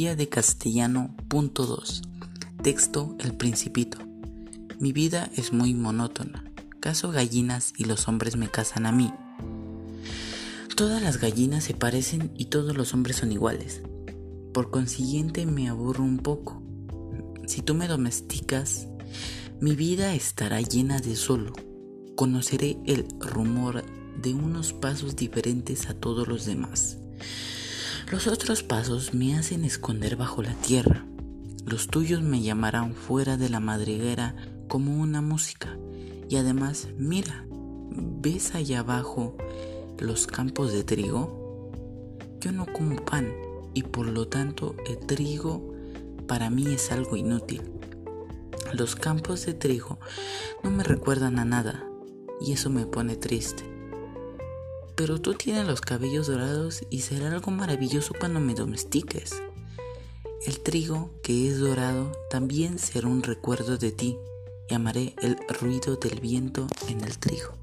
De Castellano punto 2. Texto El Principito. Mi vida es muy monótona. Caso gallinas y los hombres me casan a mí. Todas las gallinas se parecen y todos los hombres son iguales. Por consiguiente me aburro un poco. Si tú me domesticas, mi vida estará llena de solo. Conoceré el rumor de unos pasos diferentes a todos los demás. Los otros pasos me hacen esconder bajo la tierra. Los tuyos me llamarán fuera de la madriguera como una música. Y además, mira, ¿ves allá abajo los campos de trigo? Yo no como pan y por lo tanto el trigo para mí es algo inútil. Los campos de trigo no me recuerdan a nada y eso me pone triste. Pero tú tienes los cabellos dorados y será algo maravilloso cuando me domestiques. El trigo que es dorado también será un recuerdo de ti y amaré el ruido del viento en el trigo.